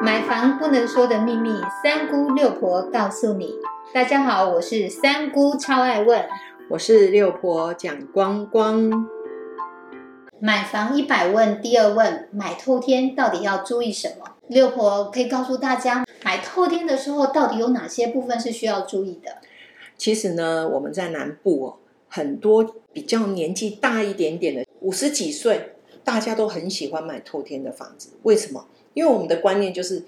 买房不能说的秘密，三姑六婆告诉你。大家好，我是三姑，超爱问。我是六婆蒋光光。买房一百问，第二问，买透天到底要注意什么？六婆可以告诉大家，买透天的时候到底有哪些部分是需要注意的？其实呢，我们在南部哦，很多比较年纪大一点点的，五十几岁，大家都很喜欢买透天的房子。为什么？因为我们的观念就是，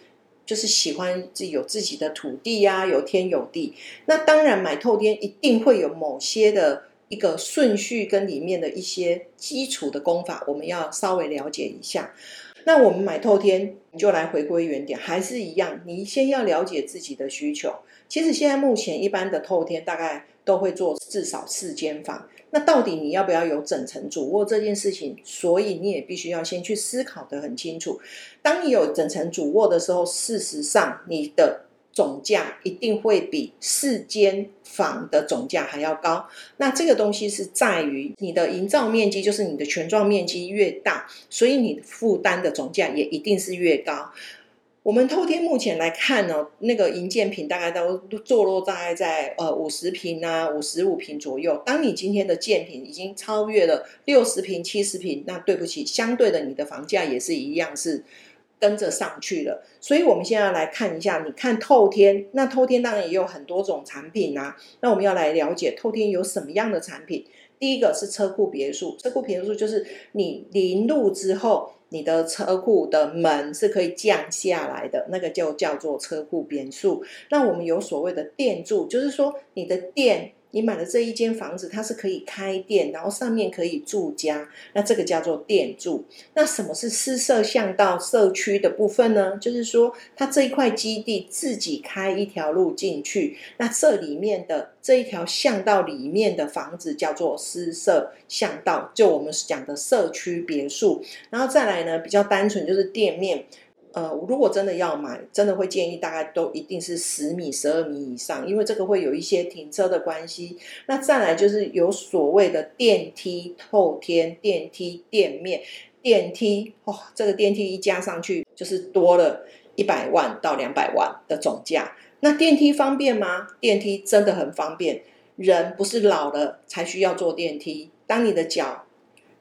就是喜欢自己有自己的土地呀，有天有地。那当然买透天一定会有某些的一个顺序跟里面的一些基础的功法，我们要稍微了解一下。那我们买透天，你就来回归原点，还是一样，你先要了解自己的需求。其实现在目前一般的透天大概都会做至少四间房，那到底你要不要有整层主卧这件事情？所以你也必须要先去思考的很清楚。当你有整层主卧的时候，事实上你的总价一定会比四间房的总价还要高。那这个东西是在于你的营造面积，就是你的全幢面积越大，所以你负担的总价也一定是越高。我们透天目前来看呢，那个银建品大概都坐落大概在呃五十平啊五十五平左右。当你今天的建品已经超越了六十平七十平，那对不起，相对的你的房价也是一样是跟着上去了。所以我们现在来看一下，你看透天，那透天当然也有很多种产品啊。那我们要来了解透天有什么样的产品。第一个是车库别墅，车库别墅就是你临路之后。你的车库的门是可以降下来的，那个就叫做车库别墅。那我们有所谓的电柱，就是说你的电。你买的这一间房子，它是可以开店，然后上面可以住家，那这个叫做店住。那什么是私设巷道社区的部分呢？就是说，它这一块基地自己开一条路进去，那这里面的这一条巷道里面的房子叫做私设巷道，就我们讲的社区别墅。然后再来呢，比较单纯就是店面。呃，如果真的要买，真的会建议大概都一定是十米、十二米以上，因为这个会有一些停车的关系。那再来就是有所谓的电梯透天、电梯店面、电梯哦，这个电梯一加上去就是多了一百万到两百万的总价。那电梯方便吗？电梯真的很方便，人不是老了才需要坐电梯，当你的脚。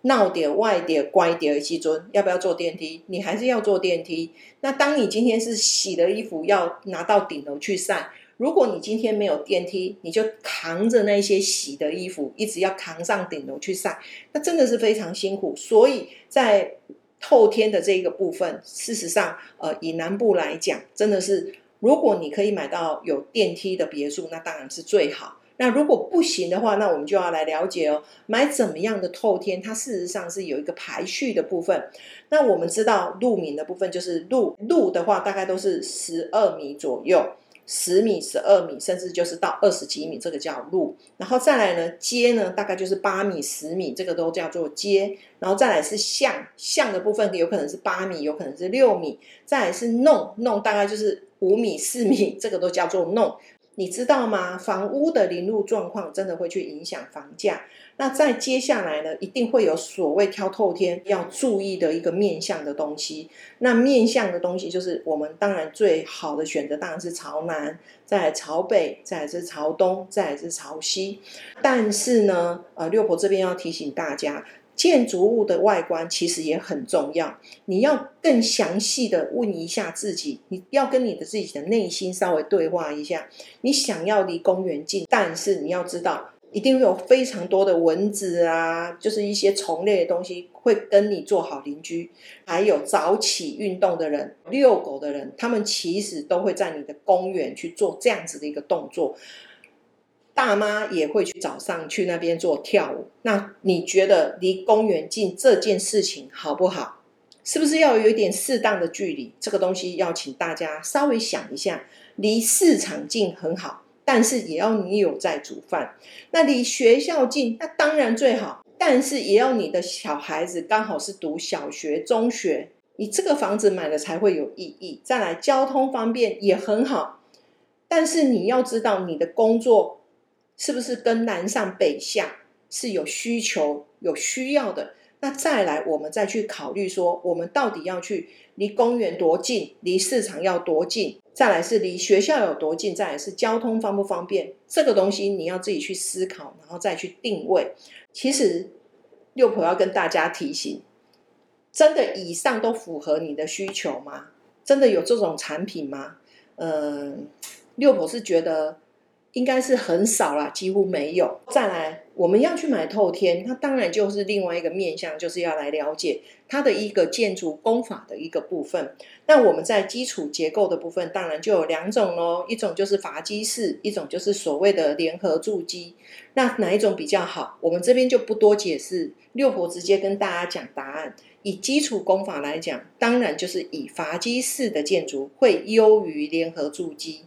闹点、外点、乖点的基尊，要不要坐电梯？你还是要坐电梯。那当你今天是洗的衣服要拿到顶楼去晒，如果你今天没有电梯，你就扛着那些洗的衣服，一直要扛上顶楼去晒，那真的是非常辛苦。所以在透天的这一个部分，事实上，呃，以南部来讲，真的是如果你可以买到有电梯的别墅，那当然是最好。那如果不行的话，那我们就要来了解哦，买怎么样的透天，它事实上是有一个排序的部分。那我们知道路名的部分，就是路路的话，大概都是十二米左右，十米、十二米，甚至就是到二十几米，这个叫路。然后再来呢，街呢，大概就是八米、十米，这个都叫做街。然后再来是巷，巷的部分有可能是八米，有可能是六米。再来是弄，弄大概就是五米、四米，这个都叫做弄。你知道吗？房屋的临路状况真的会去影响房价。那在接下来呢，一定会有所谓挑透天要注意的一个面向的东西。那面向的东西就是我们当然最好的选择当然是朝南，再朝北，再是朝东，再是朝西。但是呢，呃，六婆这边要提醒大家。建筑物的外观其实也很重要，你要更详细的问一下自己，你要跟你的自己的内心稍微对话一下。你想要离公园近，但是你要知道，一定会有非常多的蚊子啊，就是一些虫类的东西会跟你做好邻居。还有早起运动的人、遛狗的人，他们其实都会在你的公园去做这样子的一个动作。大妈也会去早上去那边做跳舞。那你觉得离公园近这件事情好不好？是不是要有一点适当的距离？这个东西要请大家稍微想一下。离市场近很好，但是也要你有在煮饭。那离学校近，那当然最好，但是也要你的小孩子刚好是读小学、中学，你这个房子买了才会有意义。再来，交通方便也很好，但是你要知道你的工作。是不是跟南上北下是有需求、有需要的？那再来，我们再去考虑说，我们到底要去离公园多近，离市场要多近，再来是离学校有多近，再来是交通方不方便，这个东西你要自己去思考，然后再去定位。其实六婆要跟大家提醒，真的以上都符合你的需求吗？真的有这种产品吗？嗯，六婆是觉得。应该是很少啦，几乎没有。再来，我们要去买透天，那当然就是另外一个面向，就是要来了解它的一个建筑工法的一个部分。那我们在基础结构的部分，当然就有两种喽，一种就是筏基式，一种就是所谓的联合筑基。那哪一种比较好？我们这边就不多解释，六婆直接跟大家讲答案。以基础工法来讲，当然就是以筏基式的建筑会优于联合筑基。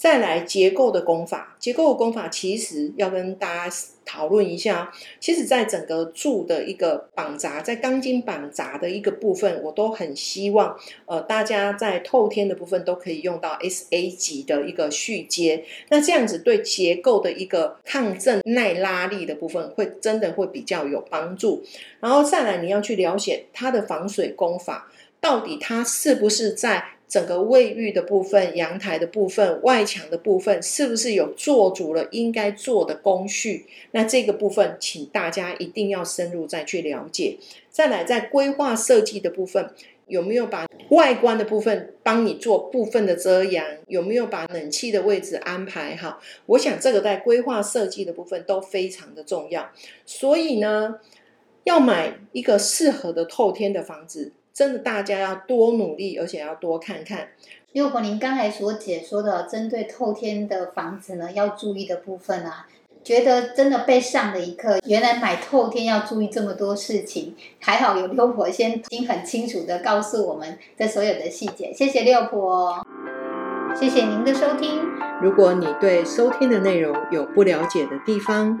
再来结构的功法，结构的功法其实要跟大家讨论一下。其实，在整个柱的一个绑扎，在钢筋绑扎的一个部分，我都很希望，呃，大家在透天的部分都可以用到 S A 级的一个续接。那这样子对结构的一个抗震耐拉力的部分，会真的会比较有帮助。然后再来，你要去了解它的防水功法，到底它是不是在。整个卫浴的部分、阳台的部分、外墙的部分，是不是有做足了应该做的工序？那这个部分，请大家一定要深入再去了解。再来，在规划设计的部分，有没有把外观的部分帮你做部分的遮阳？有没有把冷气的位置安排好？我想这个在规划设计的部分都非常的重要。所以呢，要买一个适合的透天的房子。真的，大家要多努力，而且要多看看。六婆，您刚才所解说的针对透天的房子呢，要注意的部分啊，觉得真的被上了一课。原来买透天要注意这么多事情，还好有六婆先已经很清楚的告诉我们这所有的细节。谢谢六婆，谢谢您的收听。如果你对收听的内容有不了解的地方，